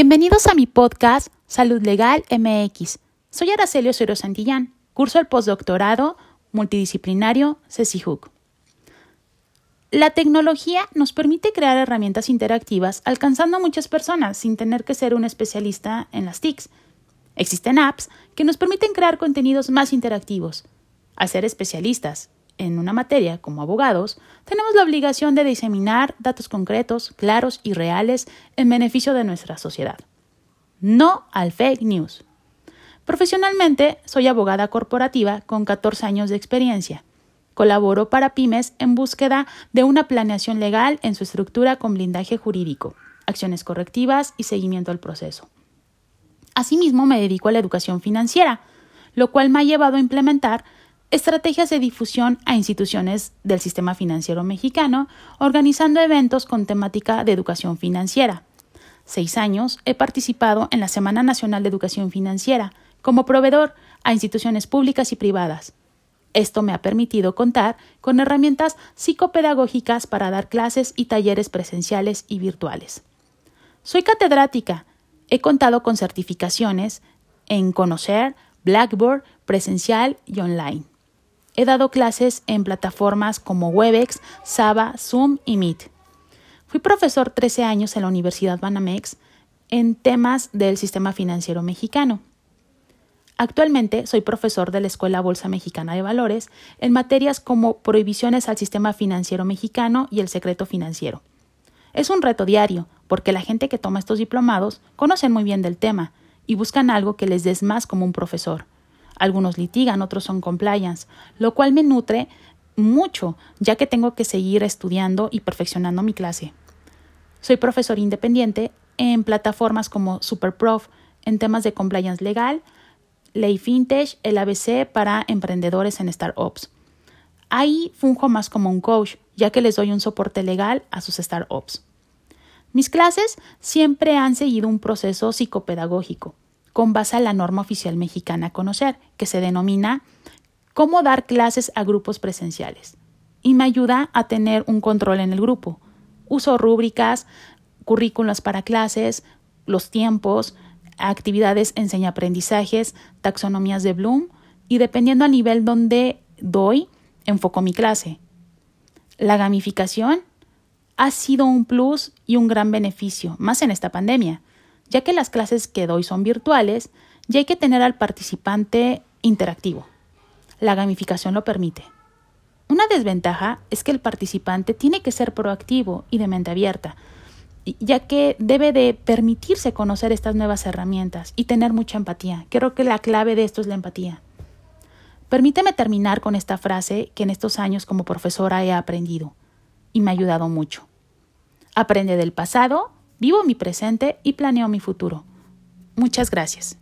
Bienvenidos a mi podcast Salud Legal MX. Soy Aracelio Cero Santillán, curso el postdoctorado multidisciplinario CECIHUC. La tecnología nos permite crear herramientas interactivas alcanzando a muchas personas sin tener que ser un especialista en las TICs. Existen apps que nos permiten crear contenidos más interactivos. Ser especialistas en una materia como abogados, tenemos la obligación de diseminar datos concretos, claros y reales en beneficio de nuestra sociedad. No al fake news. Profesionalmente, soy abogada corporativa con 14 años de experiencia. Colaboro para pymes en búsqueda de una planeación legal en su estructura con blindaje jurídico, acciones correctivas y seguimiento al proceso. Asimismo, me dedico a la educación financiera, lo cual me ha llevado a implementar estrategias de difusión a instituciones del sistema financiero mexicano, organizando eventos con temática de educación financiera. Seis años he participado en la Semana Nacional de Educación Financiera como proveedor a instituciones públicas y privadas. Esto me ha permitido contar con herramientas psicopedagógicas para dar clases y talleres presenciales y virtuales. Soy catedrática. He contado con certificaciones en Conocer, Blackboard, presencial y online. He dado clases en plataformas como Webex, Saba, Zoom y Meet. Fui profesor 13 años en la Universidad Banamex en temas del sistema financiero mexicano. Actualmente soy profesor de la Escuela Bolsa Mexicana de Valores en materias como prohibiciones al sistema financiero mexicano y el secreto financiero. Es un reto diario, porque la gente que toma estos diplomados conocen muy bien del tema y buscan algo que les des más como un profesor. Algunos litigan, otros son compliance, lo cual me nutre mucho, ya que tengo que seguir estudiando y perfeccionando mi clase. Soy profesor independiente en plataformas como SuperProf en temas de compliance legal, ley fintech, el ABC para emprendedores en startups. Ahí funjo más como un coach, ya que les doy un soporte legal a sus startups. Mis clases siempre han seguido un proceso psicopedagógico con base a la norma oficial mexicana a conocer, que se denomina cómo dar clases a grupos presenciales. Y me ayuda a tener un control en el grupo. Uso rúbricas, currículos para clases, los tiempos, actividades enseña-aprendizajes, taxonomías de Bloom y dependiendo al nivel donde doy, enfoco mi clase. La gamificación ha sido un plus y un gran beneficio, más en esta pandemia, ya que las clases que doy son virtuales y hay que tener al participante interactivo. La gamificación lo permite. Una desventaja es que el participante tiene que ser proactivo y de mente abierta, ya que debe de permitirse conocer estas nuevas herramientas y tener mucha empatía. Creo que la clave de esto es la empatía. Permíteme terminar con esta frase que en estos años como profesora he aprendido y me ha ayudado mucho. Aprende del pasado Vivo mi presente y planeo mi futuro. Muchas gracias.